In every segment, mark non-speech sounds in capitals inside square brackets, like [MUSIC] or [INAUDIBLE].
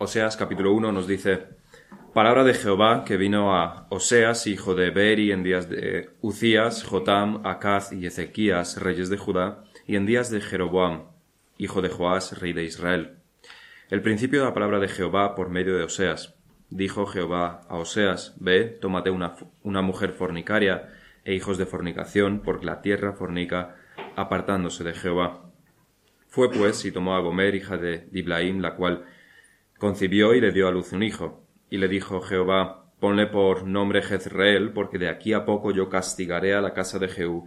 Oseas capítulo 1 nos dice, Palabra de Jehová que vino a Oseas, hijo de Beri, en días de Ucías, Jotam, Acaz y Ezequías, reyes de Judá, y en días de Jeroboam, hijo de Joás, rey de Israel. El principio de la palabra de Jehová por medio de Oseas. Dijo Jehová a Oseas, Ve, tómate una, una mujer fornicaria e hijos de fornicación, porque la tierra fornica, apartándose de Jehová. Fue pues y tomó a Gomer, hija de Diblaim, la cual concibió y le dio a luz un hijo. Y le dijo Jehová, ponle por nombre Jezreel, porque de aquí a poco yo castigaré a la casa de Jehú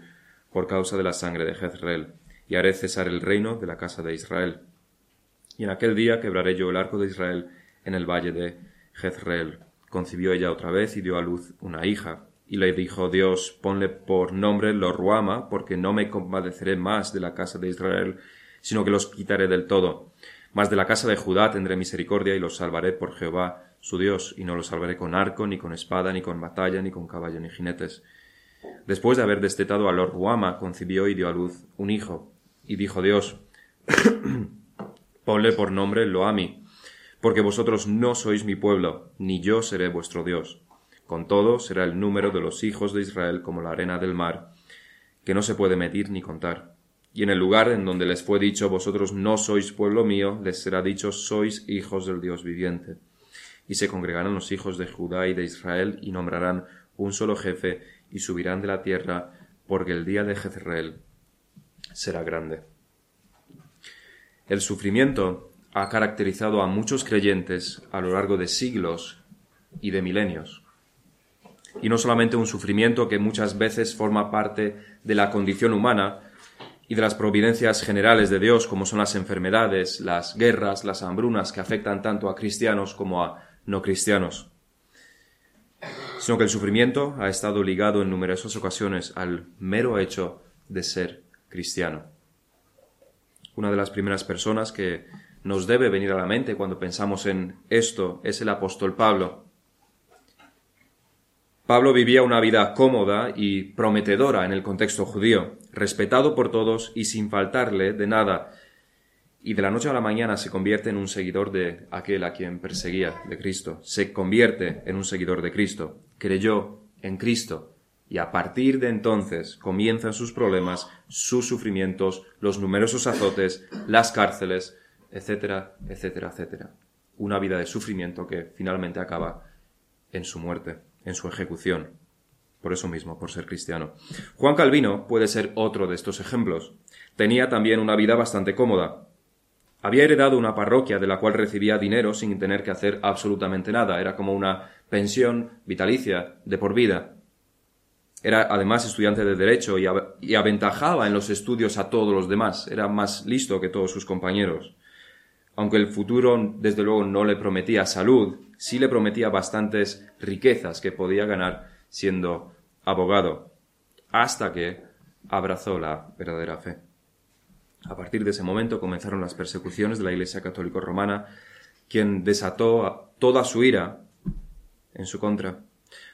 por causa de la sangre de Jezreel, y haré cesar el reino de la casa de Israel. Y en aquel día quebraré yo el arco de Israel en el valle de Jezreel. Concibió ella otra vez y dio a luz una hija. Y le dijo Dios, ponle por nombre Lorruama, porque no me compadeceré más de la casa de Israel, sino que los quitaré del todo. Mas de la casa de Judá tendré misericordia y los salvaré por Jehová su Dios, y no los salvaré con arco, ni con espada, ni con batalla, ni con caballo, ni jinetes. Después de haber destetado a Lorruama, concibió y dio a luz un hijo. Y dijo Dios, [CLEARS THROAT] ponle por nombre Loami, porque vosotros no sois mi pueblo, ni yo seré vuestro Dios. Con todo será el número de los hijos de Israel como la arena del mar, que no se puede medir ni contar. Y en el lugar en donde les fue dicho vosotros no sois pueblo mío, les será dicho sois hijos del Dios viviente. Y se congregarán los hijos de Judá y de Israel y nombrarán un solo jefe y subirán de la tierra, porque el día de Jezreel será grande. El sufrimiento ha caracterizado a muchos creyentes a lo largo de siglos y de milenios. Y no solamente un sufrimiento que muchas veces forma parte de la condición humana, y de las providencias generales de Dios, como son las enfermedades, las guerras, las hambrunas que afectan tanto a cristianos como a no cristianos, sino que el sufrimiento ha estado ligado en numerosas ocasiones al mero hecho de ser cristiano. Una de las primeras personas que nos debe venir a la mente cuando pensamos en esto es el apóstol Pablo. Pablo vivía una vida cómoda y prometedora en el contexto judío, respetado por todos y sin faltarle de nada, y de la noche a la mañana se convierte en un seguidor de aquel a quien perseguía, de Cristo. Se convierte en un seguidor de Cristo. Creyó en Cristo. Y a partir de entonces comienzan sus problemas, sus sufrimientos, los numerosos azotes, las cárceles, etcétera, etcétera, etcétera. Una vida de sufrimiento que finalmente acaba en su muerte en su ejecución. Por eso mismo, por ser cristiano. Juan Calvino puede ser otro de estos ejemplos. Tenía también una vida bastante cómoda. Había heredado una parroquia de la cual recibía dinero sin tener que hacer absolutamente nada. Era como una pensión vitalicia de por vida. Era además estudiante de Derecho y, y, aventajaba en los estudios a todos los demás. Era más listo que todos sus compañeros. Aunque el futuro, desde luego, no le prometía salud, sí le prometía bastantes riquezas que podía ganar siendo abogado, hasta que abrazó la verdadera fe. A partir de ese momento comenzaron las persecuciones de la Iglesia Católica Romana, quien desató toda su ira en su contra.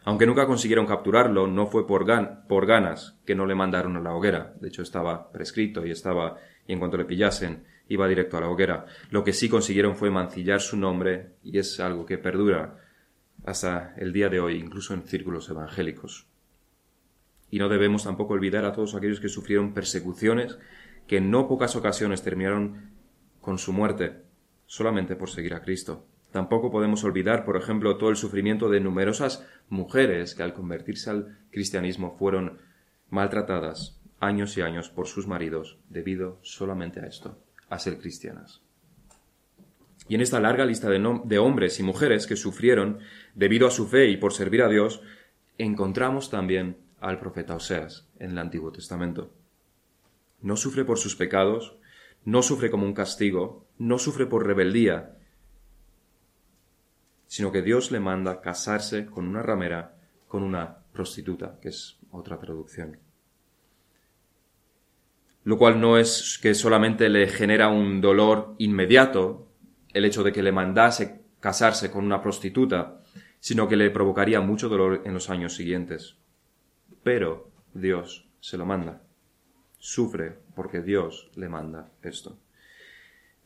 Aunque nunca consiguieron capturarlo, no fue por, por ganas que no le mandaron a la hoguera. De hecho, estaba prescrito y estaba, y en cuanto le pillasen, iba directo a la hoguera. Lo que sí consiguieron fue mancillar su nombre y es algo que perdura hasta el día de hoy, incluso en círculos evangélicos. Y no debemos tampoco olvidar a todos aquellos que sufrieron persecuciones que en no pocas ocasiones terminaron con su muerte, solamente por seguir a Cristo. Tampoco podemos olvidar, por ejemplo, todo el sufrimiento de numerosas mujeres que al convertirse al cristianismo fueron maltratadas años y años por sus maridos debido solamente a esto a ser cristianas. Y en esta larga lista de, de, hombres y mujeres que sufrieron debido a su fe y por servir a Dios, encontramos también al profeta Oseas en el Antiguo Testamento. No sufre por sus pecados, no sufre como un castigo, no sufre por rebeldía, sino que Dios le manda casarse con una ramera, con una prostituta, que es otra traducción lo cual no es que solamente le genera un dolor inmediato el hecho de que le mandase casarse con una prostituta, sino que le provocaría mucho dolor en los años siguientes. Pero Dios se lo manda. Sufre porque Dios le manda esto.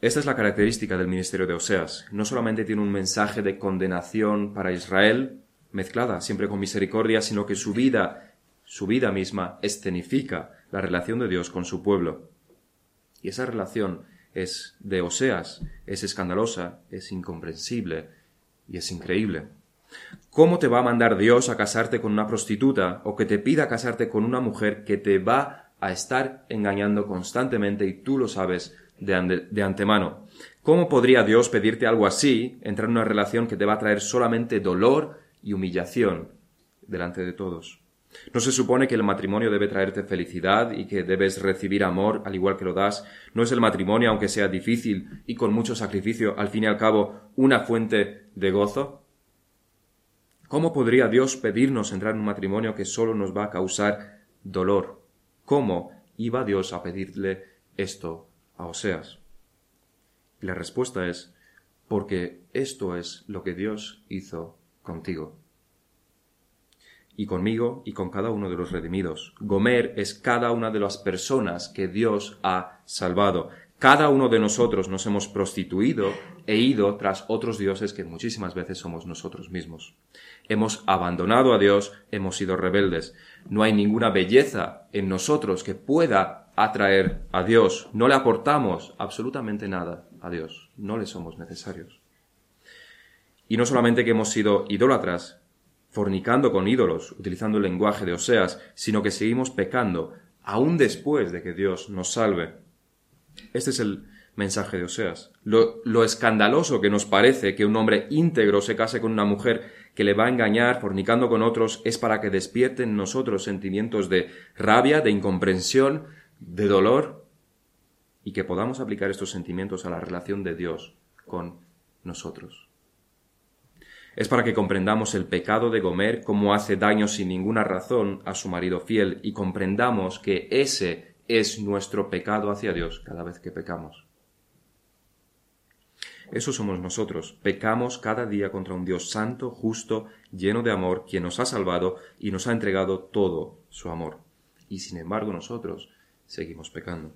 Esta es la característica del ministerio de Oseas. No solamente tiene un mensaje de condenación para Israel, mezclada siempre con misericordia, sino que su vida, su vida misma, escenifica la relación de Dios con su pueblo. Y esa relación es de Oseas, es escandalosa, es incomprensible y es increíble. ¿Cómo te va a mandar Dios a casarte con una prostituta o que te pida casarte con una mujer que te va a estar engañando constantemente y tú lo sabes de, de, antemano? ¿Cómo podría Dios pedirte algo así, entrar en una relación que te va a traer solamente dolor y humillación delante de todos? ¿No se supone que el matrimonio debe traerte felicidad y que debes recibir amor al igual que lo das? ¿No es el matrimonio, aunque sea difícil y con mucho sacrificio, al fin y al cabo, una fuente de gozo? ¿Cómo podría Dios pedirnos entrar en un matrimonio que solo nos va a causar dolor? ¿Cómo iba Dios a pedirle esto a Oseas? Y la respuesta es porque esto es lo que Dios hizo contigo y conmigo y con cada uno de los redimidos. Gomer es cada una de las personas que Dios ha salvado. Cada uno de nosotros nos hemos prostituido e ido tras otros dioses que muchísimas veces somos nosotros mismos. Hemos abandonado a Dios, hemos sido rebeldes. No hay ninguna belleza en nosotros que pueda atraer a Dios. No le aportamos absolutamente nada a Dios. No le somos necesarios. Y no solamente que hemos sido idólatras, fornicando con ídolos, utilizando el lenguaje de Oseas, sino que seguimos pecando, aún después de que Dios nos salve. Este es el mensaje de Oseas. Lo, lo, escandaloso que nos parece que un hombre íntegro se case con una mujer que le va a engañar fornicando con otros es para que despierten en nosotros sentimientos de rabia, de incomprensión, de dolor, y que podamos aplicar estos sentimientos a la relación de Dios con nosotros. Es para que comprendamos el pecado de Gomer, cómo hace daño sin ninguna razón a su marido fiel, y comprendamos que ese es nuestro pecado hacia Dios cada vez que pecamos. Eso somos nosotros. Pecamos cada día contra un Dios santo, justo, lleno de amor, quien nos ha salvado y nos ha entregado todo su amor. Y sin embargo nosotros seguimos pecando.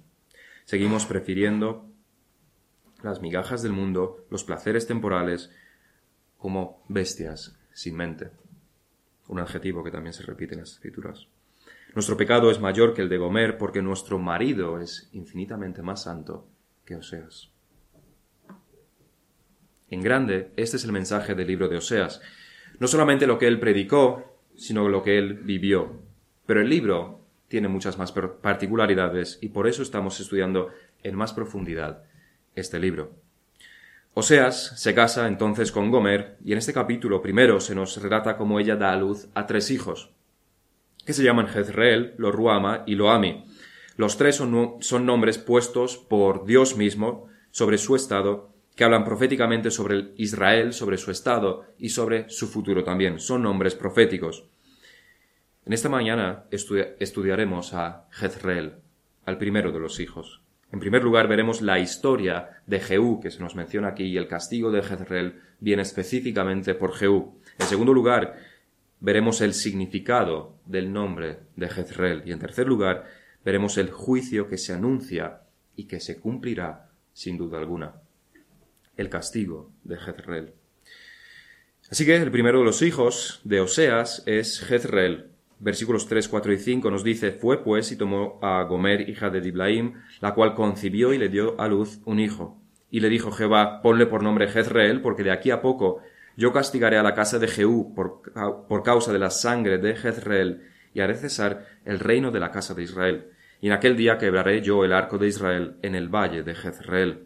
Seguimos prefiriendo las migajas del mundo, los placeres temporales, como bestias sin mente. Un adjetivo que también se repite en las escrituras. Nuestro pecado es mayor que el de Gomer porque nuestro marido es infinitamente más santo que Oseas. En grande, este es el mensaje del libro de Oseas. No solamente lo que él predicó, sino lo que él vivió. Pero el libro tiene muchas más particularidades y por eso estamos estudiando en más profundidad este libro. Oseas se casa entonces con Gomer y en este capítulo primero se nos relata cómo ella da a luz a tres hijos, que se llaman Jezreel, Loruama y Loami. Los tres son, nombres puestos por Dios mismo sobre su estado, que hablan proféticamente sobre Israel, sobre su estado y sobre su futuro también. Son nombres proféticos. En esta mañana estudiaremos a Jezreel, al primero de los hijos. En primer lugar, veremos la historia de Jehú, que se nos menciona aquí, y el castigo de Jezreel viene específicamente por Jehú. En segundo lugar, veremos el significado del nombre de Jezreel. Y en tercer lugar, veremos el juicio que se anuncia y que se cumplirá sin duda alguna. El castigo de Jezreel. Así que el primero de los hijos de Oseas es Jezreel, versículos 3, 4 y 5 nos dice, fue pues y tomó a Gomer, hija de Diblaim, la cual concibió y le dio a luz un hijo. Y le dijo Jehová, ponle por nombre Jezreel, porque de aquí a poco yo castigaré a la casa de Jehú por, por causa de la sangre de Jezreel, y haré cesar el reino de la casa de Israel. Y en aquel día quebraré yo el arco de Israel en el valle de Jezreel.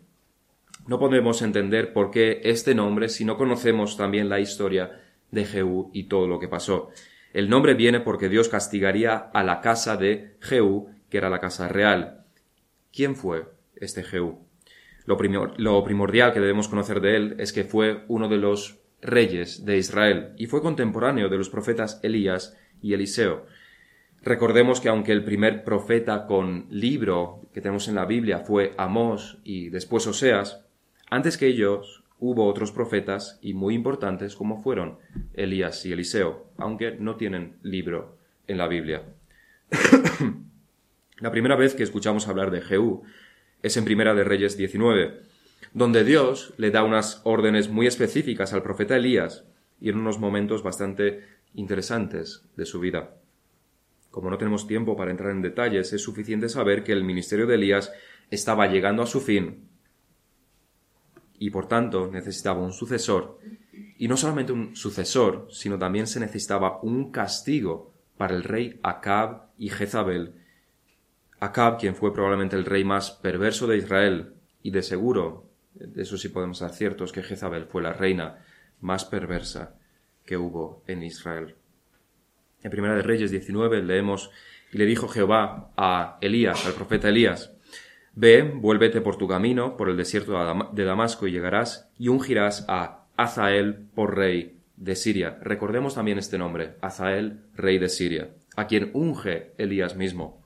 No podemos entender por qué este nombre si no conocemos también la historia de Jehú y todo lo que pasó. El nombre viene porque Dios castigaría a la casa de Jehú, que era la casa real. ¿Quién fue este Jehú? Lo, lo primordial que debemos conocer de él es que fue uno de los reyes de Israel y fue contemporáneo de los profetas Elías y Eliseo. Recordemos que aunque el primer profeta con libro que tenemos en la Biblia fue Amós y después Oseas, antes que ellos hubo otros profetas y muy importantes como fueron Elías y Eliseo, aunque no tienen libro en la Biblia. [COUGHS] la primera vez que escuchamos hablar de Jehú es en Primera de Reyes 19. donde Dios le da unas órdenes muy específicas al profeta Elías y en unos momentos bastante interesantes de su vida. Como no tenemos tiempo para entrar en detalles, es suficiente saber que el ministerio de Elías estaba llegando a su fin y por tanto necesitaba un sucesor. Y no solamente un sucesor, sino también se necesitaba un castigo para el rey Acab y Jezabel. Acab, quien fue probablemente el rey más perverso de Israel, y de seguro, de eso sí podemos ser ciertos, que Jezabel fue la reina más perversa que hubo en Israel. En Primera de Reyes 19 leemos, y le dijo Jehová a Elías, al profeta Elías, Ve, vuélvete por tu camino, por el desierto de Damasco, y llegarás, y ungirás a Azael por rey de Siria. Recordemos también este nombre, Azael, rey de Siria, a quien unge Elías mismo.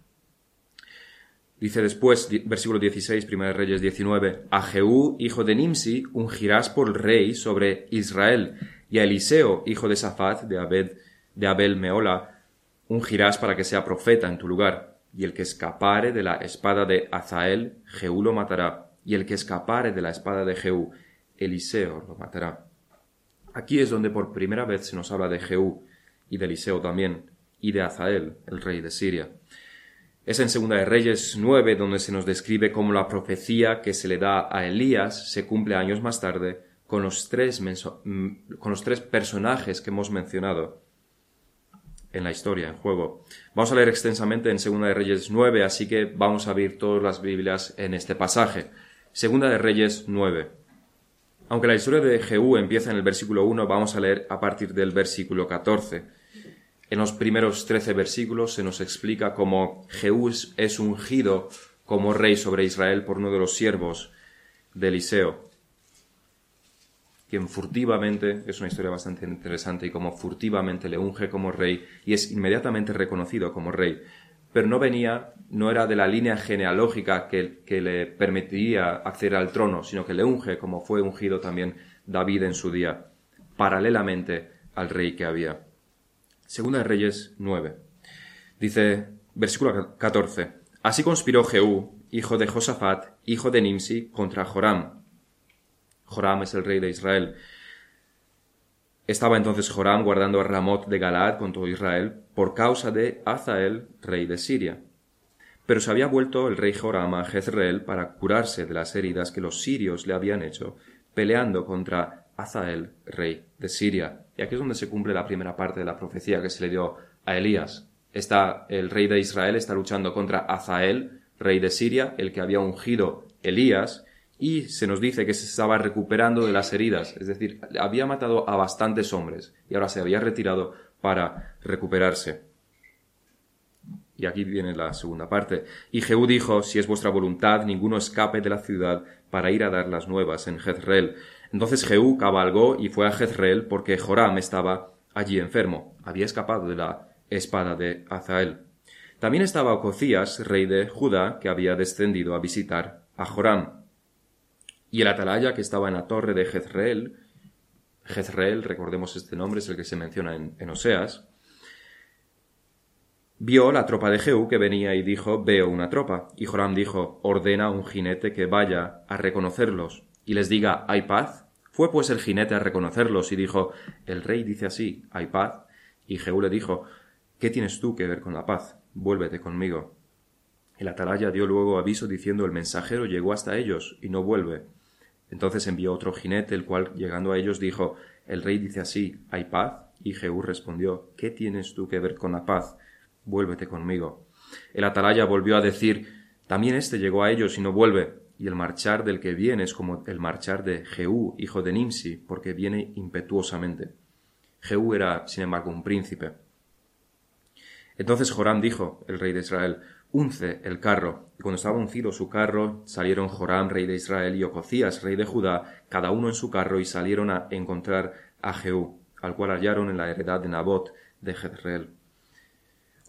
Dice después, versículo 16, 1 Reyes 19, a Jehú, hijo de Nimsi, ungirás por rey sobre Israel, y a Eliseo, hijo de Safat, de Abed, de Abel Meola, ungirás para que sea profeta en tu lugar y el que escapare de la espada de Azael, Jehú lo matará, y el que escapare de la espada de Jehú, Eliseo lo matará. Aquí es donde por primera vez se nos habla de Jehú, y de Eliseo también, y de Azael, el rey de Siria. Es en Segunda de Reyes 9 donde se nos describe cómo la profecía que se le da a Elías se cumple años más tarde con los tres, con los tres personajes que hemos mencionado en la historia, en juego. Vamos a leer extensamente en Segunda de Reyes 9, así que vamos a abrir todas las Biblias en este pasaje. Segunda de Reyes 9. Aunque la historia de Jehú empieza en el versículo 1, vamos a leer a partir del versículo 14. En los primeros 13 versículos se nos explica cómo Jehú es ungido como rey sobre Israel por uno de los siervos de Eliseo quien furtivamente, es una historia bastante interesante, y como furtivamente le unge como rey y es inmediatamente reconocido como rey. Pero no venía, no era de la línea genealógica que, que le permitiría acceder al trono, sino que le unge como fue ungido también David en su día, paralelamente al rey que había. Segunda de Reyes 9. Dice, versículo 14. Así conspiró Jehú, hijo de Josafat, hijo de Nimsi, contra Joram, Joram es el rey de Israel. Estaba entonces Joram guardando a Ramot de Galaad con todo Israel por causa de Azael, rey de Siria. Pero se había vuelto el rey Joram a Jezreel para curarse de las heridas que los sirios le habían hecho, peleando contra Azael, rey de Siria. Y aquí es donde se cumple la primera parte de la profecía que se le dio a Elías. Está el rey de Israel está luchando contra Azael, rey de Siria, el que había ungido Elías, y se nos dice que se estaba recuperando de las heridas, es decir, había matado a bastantes hombres y ahora se había retirado para recuperarse. Y aquí viene la segunda parte. Y Jehú dijo, si es vuestra voluntad, ninguno escape de la ciudad para ir a dar las nuevas en Jezreel. Entonces Jehú cabalgó y fue a Jezreel porque Joram estaba allí enfermo. Había escapado de la espada de Azael. También estaba Ococías, rey de Judá, que había descendido a visitar a Joram y el atalaya que estaba en la torre de Jezreel, Jezreel, recordemos este nombre, es el que se menciona en, Oseas, vio la tropa de Jehú que venía y dijo, veo una tropa. Y Joram dijo, ordena a un jinete que vaya a reconocerlos y les diga, ¿hay paz? Fue pues el jinete a reconocerlos y dijo, el rey dice así, ¿hay paz? Y Jehú le dijo, ¿qué tienes tú que ver con la paz? Vuélvete conmigo. El atalaya dio luego aviso diciendo, el mensajero llegó hasta ellos y no vuelve. Entonces envió otro jinete, el cual, llegando a ellos, dijo El rey dice así ¿Hay paz? Y Jehú respondió ¿Qué tienes tú que ver con la paz? Vuélvete conmigo. El atalaya volvió a decir También éste llegó a ellos y no vuelve. Y el marchar del que viene es como el marchar de Jehú, hijo de Nimsi, porque viene impetuosamente. Jehú era, sin embargo, un príncipe. Entonces Joram dijo, el rey de Israel, unce el carro. Y cuando estaba uncido su carro, salieron Joram, rey de Israel, y Ococías, rey de Judá, cada uno en su carro, y salieron a encontrar a Jehú, al cual hallaron en la heredad de Nabot de Jezreel.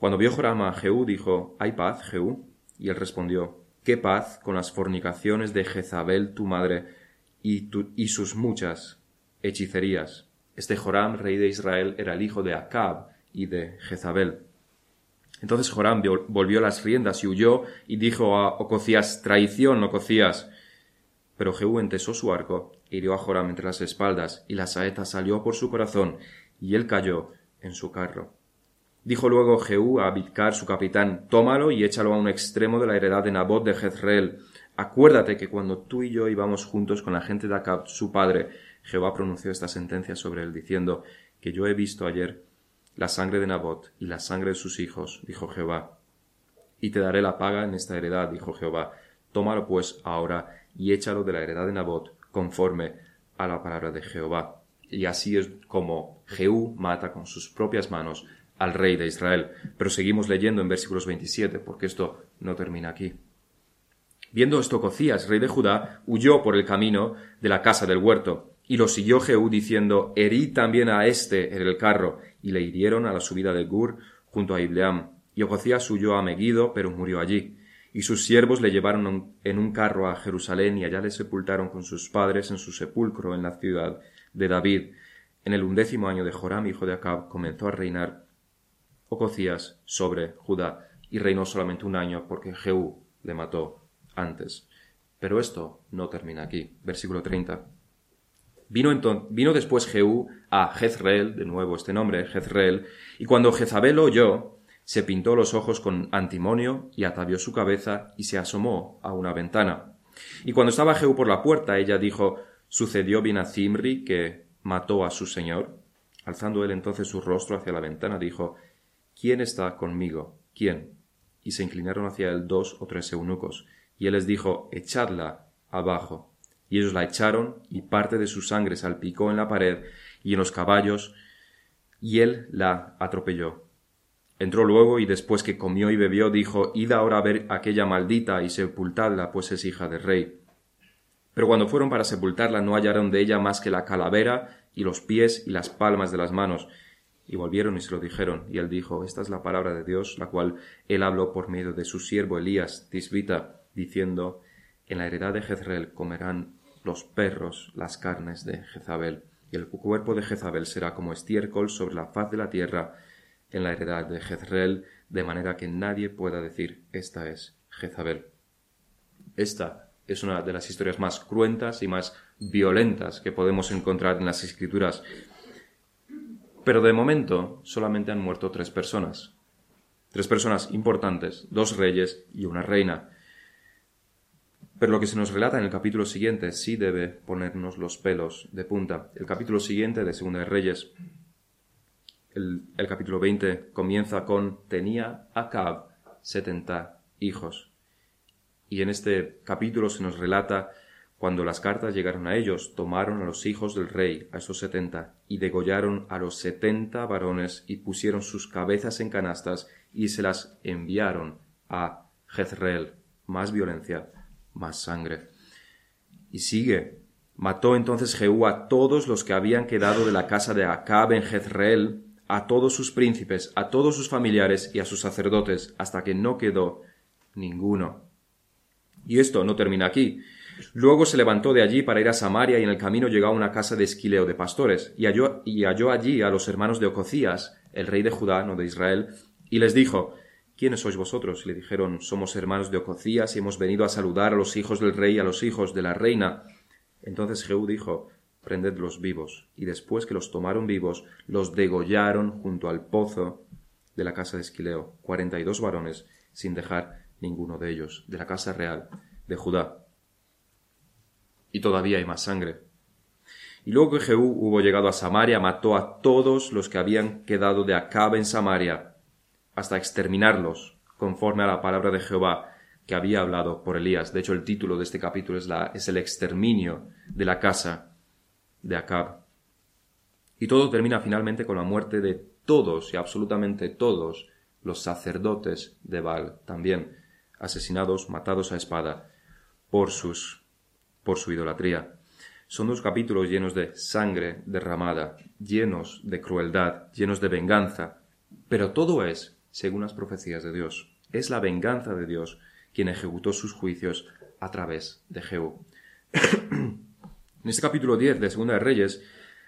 Cuando vio Joram a Jehú, dijo, ¿Hay paz, Jehú? Y él respondió, ¿Qué paz con las fornicaciones de Jezabel tu madre y, y sus muchas hechicerías? Este Joram, rey de Israel, era el hijo de Acab y de Jezabel. Entonces Joram volvió las riendas y huyó y dijo a Ococías, traición, Ococías. Pero Jehú entesó su arco, hirió a Joram entre las espaldas, y la saeta salió por su corazón, y él cayó en su carro. Dijo luego Jehú a Abidcar, su capitán, tómalo y échalo a un extremo de la heredad de Nabot de Jezreel. Acuérdate que cuando tú y yo íbamos juntos con la gente de Acab, su padre, Jehová pronunció esta sentencia sobre él, diciendo que yo he visto ayer la sangre de Nabot y la sangre de sus hijos, dijo Jehová. Y te daré la paga en esta heredad, dijo Jehová. Tómalo pues ahora y échalo de la heredad de Nabot conforme a la palabra de Jehová. Y así es como Jehú mata con sus propias manos al rey de Israel. Pero seguimos leyendo en versículos 27, porque esto no termina aquí. Viendo esto, Cocías, rey de Judá, huyó por el camino de la casa del huerto, y lo siguió Jehú diciendo, herí también a éste en el carro, y le hirieron a la subida de Gur junto a Ibleam. Y Ococías huyó a Megido, pero murió allí y sus siervos le llevaron en un carro a Jerusalén y allá le sepultaron con sus padres en su sepulcro en la ciudad de David. En el undécimo año de Joram, hijo de Acab, comenzó a reinar Ococías sobre Judá y reinó solamente un año porque Jehú le mató antes. Pero esto no termina aquí. Versículo 30. Vino, entonces, vino después Jehú a Jezreel, de nuevo este nombre, Jezreel, y cuando Jezabel oyó se pintó los ojos con antimonio y atavió su cabeza y se asomó a una ventana. Y cuando estaba Jehú por la puerta, ella dijo ¿Sucedió bien a Zimri que mató a su señor? Alzando él entonces su rostro hacia la ventana, dijo ¿Quién está conmigo? ¿Quién? Y se inclinaron hacia él dos o tres eunucos, y él les dijo Echadla abajo. Y ellos la echaron, y parte de su sangre salpicó en la pared y en los caballos, y él la atropelló Entró luego y después que comió y bebió dijo Id ahora a ver aquella maldita y sepultadla, pues es hija del rey. Pero cuando fueron para sepultarla no hallaron de ella más que la calavera y los pies y las palmas de las manos. Y volvieron y se lo dijeron, y él dijo Esta es la palabra de Dios, la cual él habló por medio de su siervo Elías, tisbita, diciendo En la heredad de Jezreel comerán los perros las carnes de Jezabel, y el cuerpo de Jezabel será como estiércol sobre la faz de la tierra, en la heredad de Jezreel, de manera que nadie pueda decir esta es Jezabel. Esta es una de las historias más cruentas y más violentas que podemos encontrar en las escrituras. Pero de momento solamente han muerto tres personas. Tres personas importantes, dos reyes y una reina. Pero lo que se nos relata en el capítulo siguiente sí debe ponernos los pelos de punta. El capítulo siguiente de Segunda de Reyes el, capítulo 20 comienza con tenía Acab setenta hijos. Y en este capítulo se nos relata cuando las cartas llegaron a ellos, tomaron a los hijos del rey, a esos setenta, y degollaron a los setenta varones y pusieron sus cabezas en canastas y se las enviaron a Jezreel. Más violencia, más sangre. Y sigue. Mató entonces Jehú a todos los que habían quedado de la casa de Acab en Jezreel, a todos sus príncipes, a todos sus familiares y a sus sacerdotes, hasta que no quedó ninguno. Y esto no termina aquí. Luego se levantó de allí para ir a Samaria y en el camino llegó a una casa de esquileo de pastores, y halló, y halló allí a los hermanos de Ococías, el rey de Judá, no de Israel, y les dijo, ¿Quiénes sois vosotros? Y le dijeron, somos hermanos de Ococías y hemos venido a saludar a los hijos del rey y a los hijos de la reina. Entonces Jehú dijo, prendedlos vivos. Y después que los tomaron vivos, los degollaron junto al pozo de la casa de Esquileo, cuarenta y dos varones, sin dejar ninguno de ellos, de la casa real de Judá. Y todavía hay más sangre. Y luego que Jehú hubo llegado a Samaria, mató a todos los que habían quedado de Acab en Samaria, hasta exterminarlos, conforme a la palabra de Jehová que había hablado por Elías. De hecho, el título de este capítulo es, la, es el exterminio de la casa de Acab. Y todo termina finalmente con la muerte de todos y absolutamente todos los sacerdotes de Baal, también asesinados, matados a espada por sus por su idolatría. Son dos capítulos llenos de sangre derramada, llenos de crueldad, llenos de venganza, pero todo es según las profecías de Dios. Es la venganza de Dios quien ejecutó sus juicios a través de Jehú. [CLEARS THROAT] En este capítulo 10 de Segunda de Reyes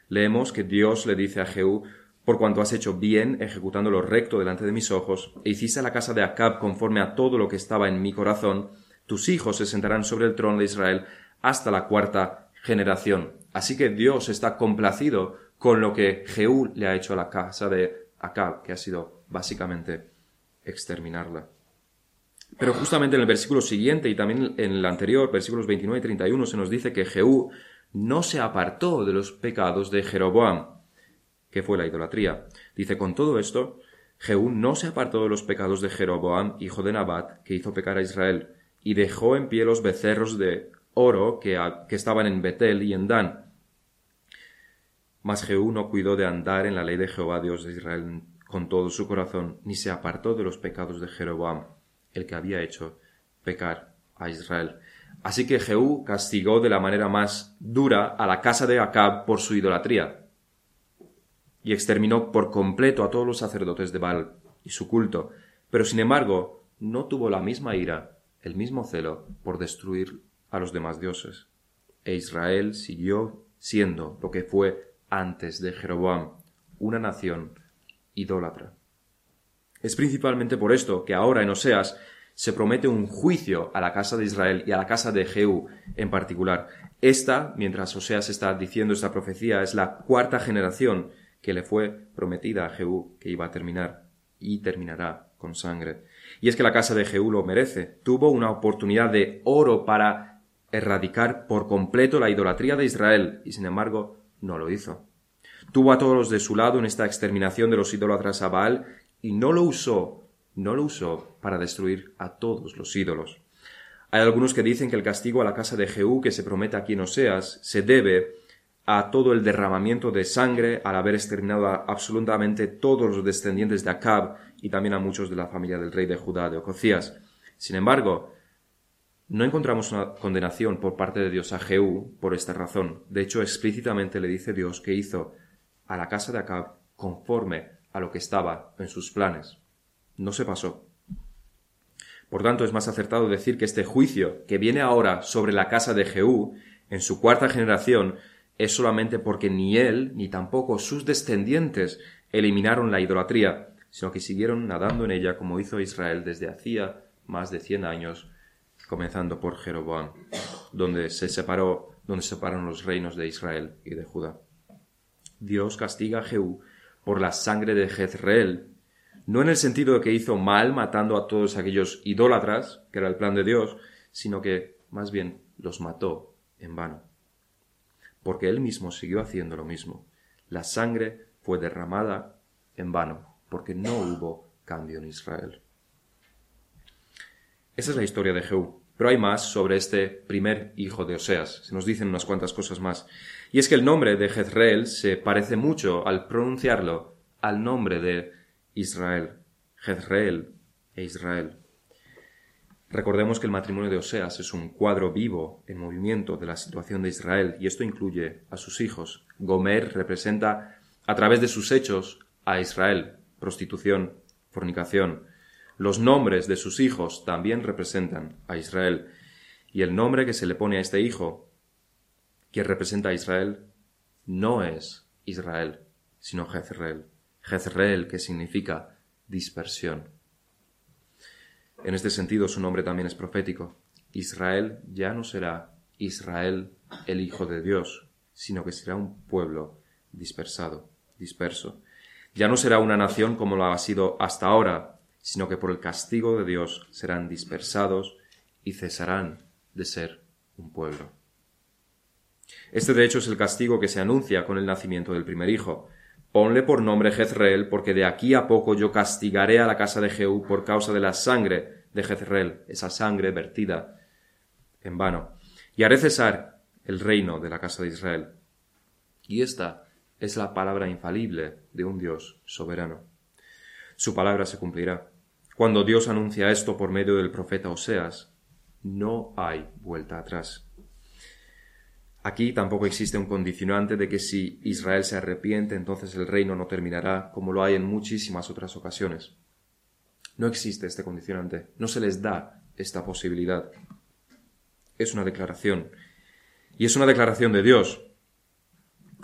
leemos que Dios le dice a Jehú, por cuanto has hecho bien ejecutando lo recto delante de mis ojos, e hiciste la casa de Acab conforme a todo lo que estaba en mi corazón, tus hijos se sentarán sobre el trono de Israel hasta la cuarta generación. Así que Dios está complacido con lo que Jehú le ha hecho a la casa de Acab, que ha sido básicamente exterminarla. Pero justamente en el versículo siguiente y también en el anterior, versículos 29 y 31, se nos dice que Jehú no se apartó de los pecados de Jeroboam, que fue la idolatría. Dice, con todo esto, Jehú no se apartó de los pecados de Jeroboam, hijo de Nabat, que hizo pecar a Israel, y dejó en pie los becerros de oro que, que estaban en Betel y en Dan. Mas Jehú no cuidó de andar en la ley de Jehová Dios de Israel con todo su corazón, ni se apartó de los pecados de Jeroboam, el que había hecho pecar a Israel. Así que Jehú castigó de la manera más dura a la casa de Acab por su idolatría, y exterminó por completo a todos los sacerdotes de Baal y su culto, pero sin embargo no tuvo la misma ira, el mismo celo por destruir a los demás dioses. E Israel siguió siendo lo que fue antes de Jeroboam, una nación idólatra. Es principalmente por esto que ahora en Oseas se promete un juicio a la casa de Israel y a la casa de Jehú en particular. Esta, mientras Oseas está diciendo esta profecía, es la cuarta generación que le fue prometida a Jehú que iba a terminar y terminará con sangre. Y es que la casa de Jehú lo merece. Tuvo una oportunidad de oro para erradicar por completo la idolatría de Israel y sin embargo no lo hizo. Tuvo a todos de su lado en esta exterminación de los idólatras a Baal y no lo usó, no lo usó para destruir a todos los ídolos. Hay algunos que dicen que el castigo a la casa de Jehú que se promete aquí en Oseas se debe a todo el derramamiento de sangre al haber exterminado a absolutamente todos los descendientes de Acab y también a muchos de la familia del rey de Judá, de Ococías. Sin embargo, no encontramos una condenación por parte de Dios a Jehú por esta razón. De hecho, explícitamente le dice Dios que hizo a la casa de Acab conforme a lo que estaba en sus planes. No se pasó. Por tanto, es más acertado decir que este juicio que viene ahora sobre la casa de Jehú, en su cuarta generación, es solamente porque ni él ni tampoco sus descendientes eliminaron la idolatría, sino que siguieron nadando en ella como hizo Israel desde hacía más de cien años, comenzando por Jeroboam, donde se separó, donde se separaron los reinos de Israel y de Judá. Dios castiga a Jehú por la sangre de Jezreel, no en el sentido de que hizo mal matando a todos aquellos idólatras, que era el plan de Dios, sino que más bien los mató en vano. Porque él mismo siguió haciendo lo mismo. La sangre fue derramada en vano, porque no hubo cambio en Israel. Esa es la historia de Jehú. Pero hay más sobre este primer hijo de Oseas. Se nos dicen unas cuantas cosas más. Y es que el nombre de Jezreel se parece mucho al pronunciarlo al nombre de Israel. Jezreel e Israel. Recordemos que el matrimonio de Oseas es un cuadro vivo en movimiento de la situación de Israel y esto incluye a sus hijos. Gomer representa a través de sus hechos a Israel, prostitución, fornicación. Los nombres de sus hijos también representan a Israel y el nombre que se le pone a este hijo que representa a Israel no es Israel, sino Jezreel. Jezreel, que significa dispersión. En este sentido, su nombre también es profético. Israel ya no será Israel, el Hijo de Dios, sino que será un pueblo dispersado, disperso. Ya no será una nación como lo ha sido hasta ahora, sino que por el castigo de Dios serán dispersados y cesarán de ser un pueblo. Este de hecho es el castigo que se anuncia con el nacimiento del primer hijo. Ponle por nombre Jezreel, porque de aquí a poco yo castigaré a la casa de Jehú por causa de la sangre de Jezreel, esa sangre vertida en vano. Y haré cesar el reino de la casa de Israel. Y esta es la palabra infalible de un Dios soberano. Su palabra se cumplirá. Cuando Dios anuncia esto por medio del profeta Oseas, no hay vuelta atrás. Aquí tampoco existe un condicionante de que si Israel se arrepiente, entonces el reino no terminará, como lo hay en muchísimas otras ocasiones. No existe este condicionante, no se les da esta posibilidad. Es una declaración. Y es una declaración de Dios.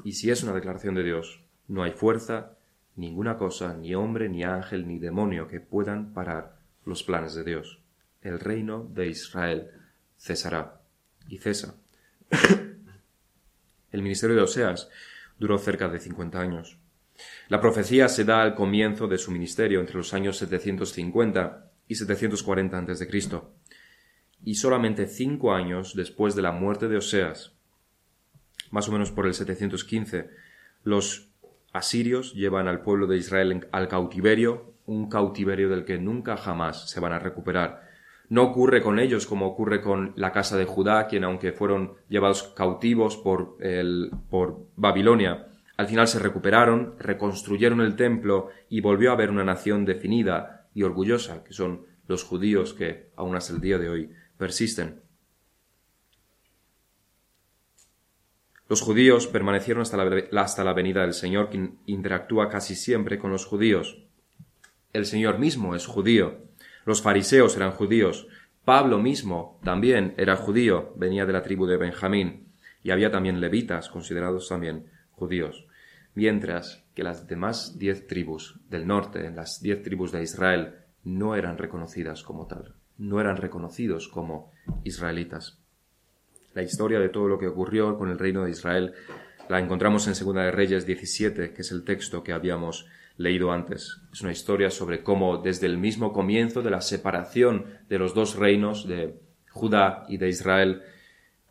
Y si es una declaración de Dios, no hay fuerza, ninguna cosa, ni hombre, ni ángel, ni demonio que puedan parar los planes de Dios. El reino de Israel cesará y cesa [COUGHS] El ministerio de Oseas duró cerca de 50 años. La profecía se da al comienzo de su ministerio entre los años 750 y 740 a.C. y solamente cinco años después de la muerte de Oseas, más o menos por el 715, los asirios llevan al pueblo de Israel al cautiverio, un cautiverio del que nunca jamás se van a recuperar. No ocurre con ellos como ocurre con la casa de Judá, quien aunque fueron llevados cautivos por, por Babilonia, al final se recuperaron, reconstruyeron el templo y volvió a haber una nación definida y orgullosa, que son los judíos que aún hasta el día de hoy persisten. Los judíos permanecieron hasta la, hasta la venida del Señor, quien interactúa casi siempre con los judíos. El Señor mismo es judío, los fariseos eran judíos. Pablo mismo también era judío, venía de la tribu de Benjamín. Y había también levitas, considerados también judíos. Mientras que las demás diez tribus del norte, las diez tribus de Israel, no eran reconocidas como tal, no eran reconocidos como israelitas. La historia de todo lo que ocurrió con el reino de Israel la encontramos en Segunda de Reyes 17, que es el texto que habíamos leído antes. Es una historia sobre cómo desde el mismo comienzo de la separación de los dos reinos de Judá y de Israel,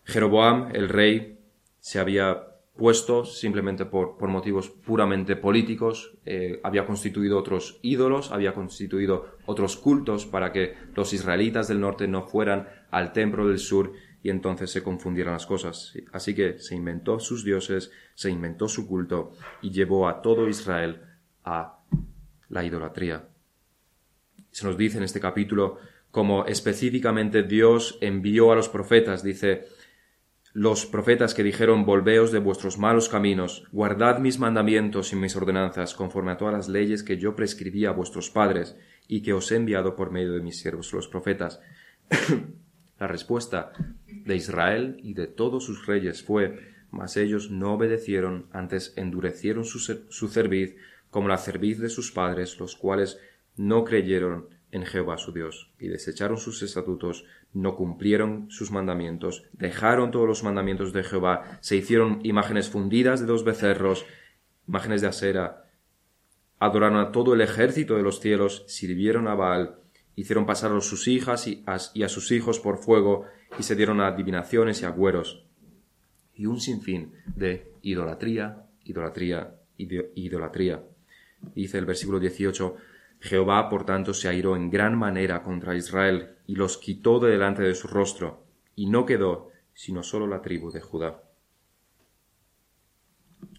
Jeroboam, el rey, se había puesto simplemente por, motivos puramente políticos, eh, había constituido otros ídolos, había constituido otros cultos para que los israelitas del norte no fueran al templo del sur y entonces se confundieran las cosas. Así que se inventó sus dioses, se inventó su culto y llevó a todo Israel a la idolatría. Se nos dice en este capítulo como específicamente Dios envió a los profetas, dice, los profetas que dijeron, volveos de vuestros malos caminos, guardad mis mandamientos y mis ordenanzas, conforme a todas las leyes que yo prescribí a vuestros padres y que os he enviado por medio de mis siervos los profetas. [COUGHS] la respuesta de Israel y de todos sus reyes fue, mas ellos no obedecieron, antes endurecieron su, su cerviz, como la cerviz de sus padres, los cuales no creyeron en Jehová su Dios, y desecharon sus estatutos, no cumplieron sus mandamientos, dejaron todos los mandamientos de Jehová, se hicieron imágenes fundidas de dos becerros, imágenes de acera, adoraron a todo el ejército de los cielos, sirvieron a Baal, hicieron pasar a sus hijas y a, y a sus hijos por fuego, y se dieron a adivinaciones y agüeros, y un sinfín de idolatría, idolatría, idolatría. Dice el versículo 18, Jehová, por tanto, se airó en gran manera contra Israel y los quitó de delante de su rostro, y no quedó sino solo la tribu de Judá.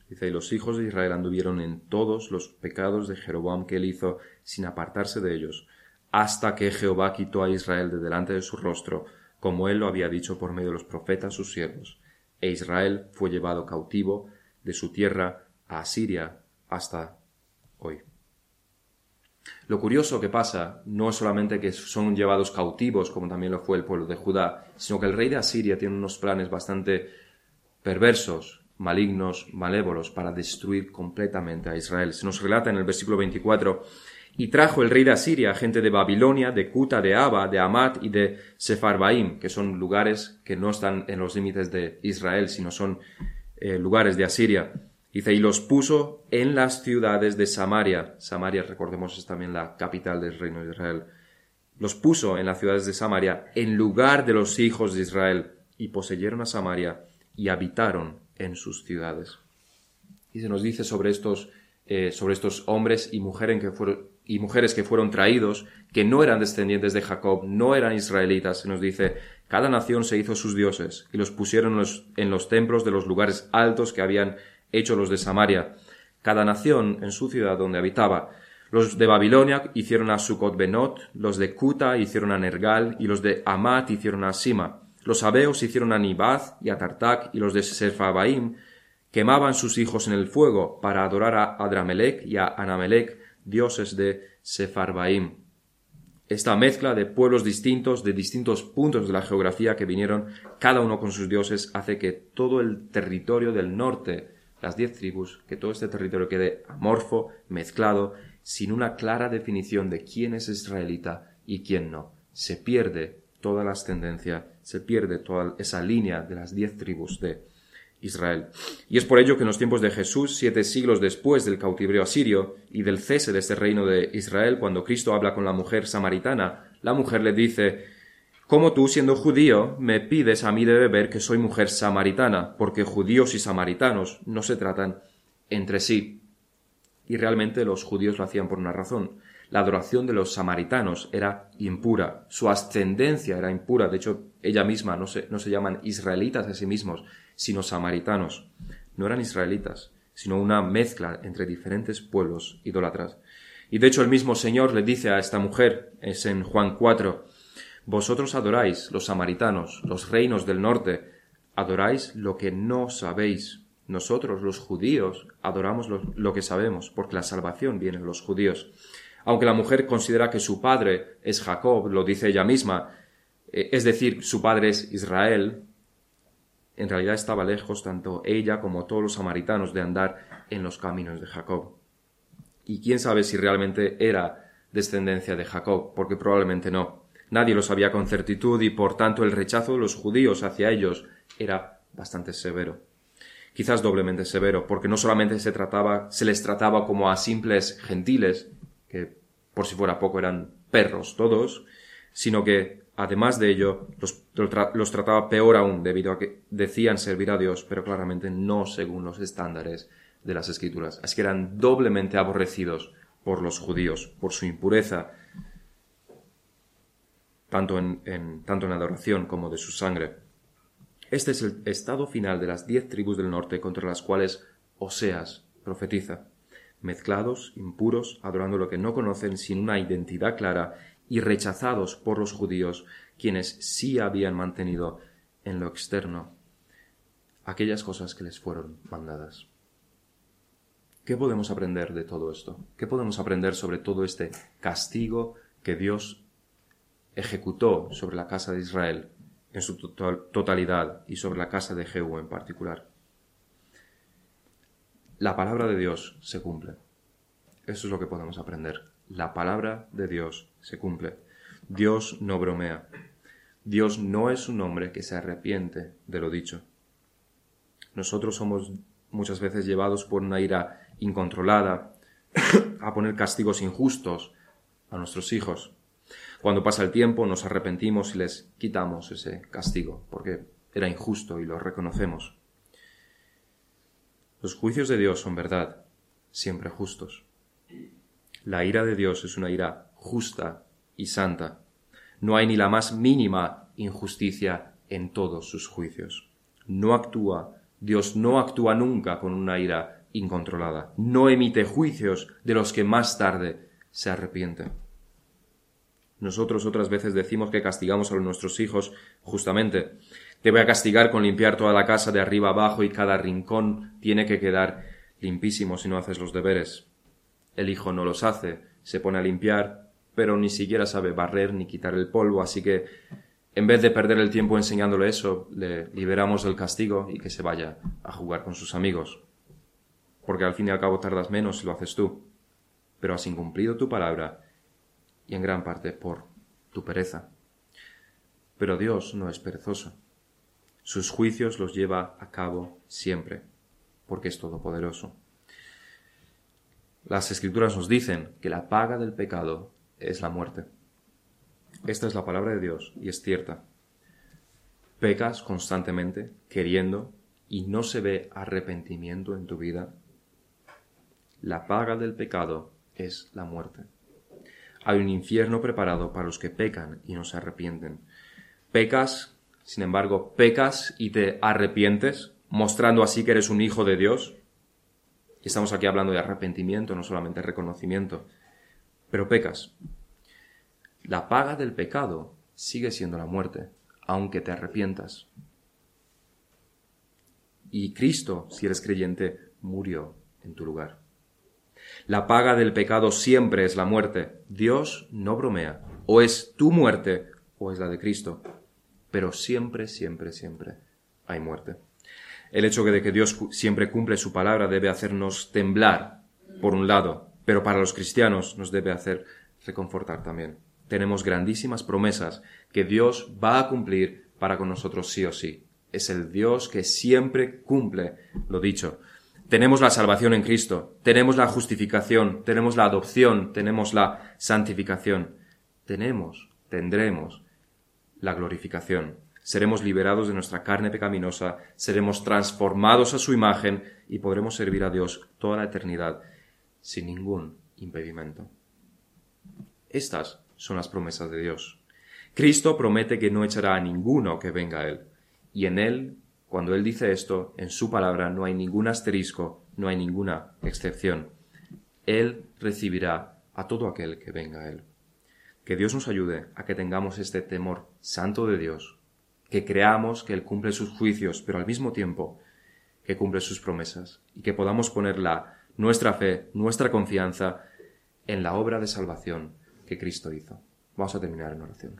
Dice, y los hijos de Israel anduvieron en todos los pecados de Jeroboam que él hizo, sin apartarse de ellos, hasta que Jehová quitó a Israel de delante de su rostro, como él lo había dicho por medio de los profetas sus siervos, e Israel fue llevado cautivo de su tierra a Asiria hasta hoy. Lo curioso que pasa no es solamente que son llevados cautivos, como también lo fue el pueblo de Judá, sino que el rey de Asiria tiene unos planes bastante perversos, malignos, malévolos, para destruir completamente a Israel. Se nos relata en el versículo 24, y trajo el rey de Asiria gente de Babilonia, de Cuta, de Aba, de Amat y de Sefarbaim, que son lugares que no están en los límites de Israel, sino son eh, lugares de Asiria Dice, y los puso en las ciudades de Samaria. Samaria, recordemos, es también la capital del reino de Israel. Los puso en las ciudades de Samaria en lugar de los hijos de Israel, y poseyeron a Samaria y habitaron en sus ciudades. Y se nos dice sobre estos, eh, sobre estos hombres y mujeres, que fueron, y mujeres que fueron traídos, que no eran descendientes de Jacob, no eran israelitas. Se nos dice, cada nación se hizo sus dioses y los pusieron en los templos de los lugares altos que habían hecho los de Samaria, cada nación en su ciudad donde habitaba. Los de Babilonia hicieron a Sucot Benot, los de Cuta hicieron a Nergal, y los de Amat hicieron a Sima. Los abeos hicieron a Nibaz y a Tartak, y los de Serfabaim quemaban sus hijos en el fuego para adorar a Adramelech y a Anamelech, dioses de Sefarbaim. Esta mezcla de pueblos distintos, de distintos puntos de la geografía que vinieron, cada uno con sus dioses, hace que todo el territorio del norte las diez tribus, que todo este territorio quede amorfo, mezclado, sin una clara definición de quién es israelita y quién no. Se pierde toda la ascendencia se pierde toda esa línea de las diez tribus de Israel. Y es por ello que en los tiempos de Jesús, siete siglos después del cautiverio asirio y del cese de este reino de Israel, cuando Cristo habla con la mujer samaritana, la mujer le dice, ¿Cómo tú, siendo judío, me pides a mí de beber que soy mujer samaritana? Porque judíos y samaritanos no se tratan entre sí. Y realmente los judíos lo hacían por una razón. La adoración de los samaritanos era impura, su ascendencia era impura. De hecho, ella misma no se, no se llaman israelitas a sí mismos, sino samaritanos. No eran israelitas, sino una mezcla entre diferentes pueblos idólatras. Y de hecho el mismo Señor le dice a esta mujer, es en Juan 4, Vosotros adoráis, los samaritanos, los reinos del norte, adoráis lo que no sabéis. Nosotros, los judíos, adoramos lo, que sabemos, porque la salvación viene de los judíos. Aunque la mujer considera que su padre es Jacob, lo dice ella misma, eh, es decir, su padre es Israel, en realidad estaba lejos tanto ella como todos los samaritanos de andar en los caminos de Jacob. Y quién sabe si realmente era descendencia de Jacob, porque probablemente no. Nadie lo sabía con certitud y por tanto el rechazo de los judíos hacia ellos era bastante severo. Quizás doblemente severo, porque no solamente se trataba, se les trataba como a simples gentiles, que por si fuera poco eran perros todos, sino que Además de ello, los, trataba peor aún debido a que decían servir a Dios, pero claramente no según los estándares de las escrituras. Así que eran doblemente aborrecidos por los judíos, por su impureza, tanto en, tanto en adoración como de su sangre. Este es el estado final de las diez tribus del norte contra las cuales Oseas profetiza, mezclados, impuros, adorando lo que no conocen sin una identidad clara y rechazados por los judíos, quienes sí habían mantenido en lo externo aquellas cosas que les fueron mandadas. ¿Qué podemos aprender de todo esto? ¿Qué podemos aprender sobre todo este castigo que Dios ejecutó sobre la casa de Israel en su totalidad y sobre la casa de Jehú en particular? La palabra de Dios se cumple. Eso es lo que podemos aprender la palabra de Dios se cumple. Dios no bromea. Dios no es un hombre que se arrepiente de lo dicho. Nosotros somos muchas veces llevados por una ira incontrolada [COUGHS] a poner castigos injustos a nuestros hijos. Cuando pasa el tiempo nos arrepentimos y les quitamos ese castigo, porque era injusto y lo reconocemos. Los juicios de Dios son verdad, siempre justos. La ira de Dios es una ira justa y santa. No hay ni la más mínima injusticia en todos sus juicios. No actúa, Dios no actúa nunca con una ira incontrolada. No emite juicios de los que más tarde se arrepiente. Nosotros otras veces decimos que castigamos a nuestros hijos justamente. Te voy a castigar con limpiar toda la casa de arriba abajo y cada rincón tiene que quedar limpísimo si no haces los deberes. El hijo no los hace, se pone a limpiar, pero ni siquiera sabe barrer ni quitar el polvo, así que en vez de perder el tiempo enseñándole eso, le liberamos del castigo y que se vaya a jugar con sus amigos. Porque al fin y al cabo tardas menos si lo haces tú, pero has incumplido tu palabra y en gran parte por tu pereza. Pero Dios no es perezoso. Sus juicios los lleva a cabo siempre, porque es todopoderoso. Las escrituras nos dicen que la paga del pecado es la muerte. Esta es la palabra de Dios y es cierta. Pecas constantemente, queriendo, y no se ve arrepentimiento en tu vida. La paga del pecado es la muerte. Hay un infierno preparado para los que pecan y no se arrepienten. Pecas, sin embargo, pecas y te arrepientes, mostrando así que eres un hijo de Dios, y estamos aquí hablando de arrepentimiento, no solamente reconocimiento. Pero pecas. La paga del pecado sigue siendo la muerte, aunque te arrepientas. Y Cristo, si eres creyente, murió en tu lugar. La paga del pecado siempre es la muerte. Dios no bromea. O es tu muerte o es la de Cristo. Pero siempre, siempre, siempre hay muerte. El hecho de que Dios siempre cumple su palabra debe hacernos temblar, por un lado, pero para los cristianos nos debe hacer reconfortar también. Tenemos grandísimas promesas que Dios va a cumplir para con nosotros sí o sí. Es el Dios que siempre cumple lo dicho. Tenemos la salvación en Cristo, tenemos la justificación, tenemos la adopción, tenemos la santificación, tenemos, tendremos la glorificación. Seremos liberados de nuestra carne pecaminosa, seremos transformados a su imagen y podremos servir a Dios toda la eternidad sin ningún impedimento. Estas son las promesas de Dios. Cristo promete que no echará a ninguno que venga a Él. Y en Él, cuando Él dice esto, en su palabra no hay ningún asterisco, no hay ninguna excepción. Él recibirá a todo aquel que venga a Él. Que Dios nos ayude a que tengamos este temor santo de Dios, que creamos que Él cumple sus juicios, pero al mismo tiempo que cumple sus promesas, y que podamos poner nuestra fe, nuestra confianza en la obra de salvación que Cristo hizo. Vamos a terminar en oración.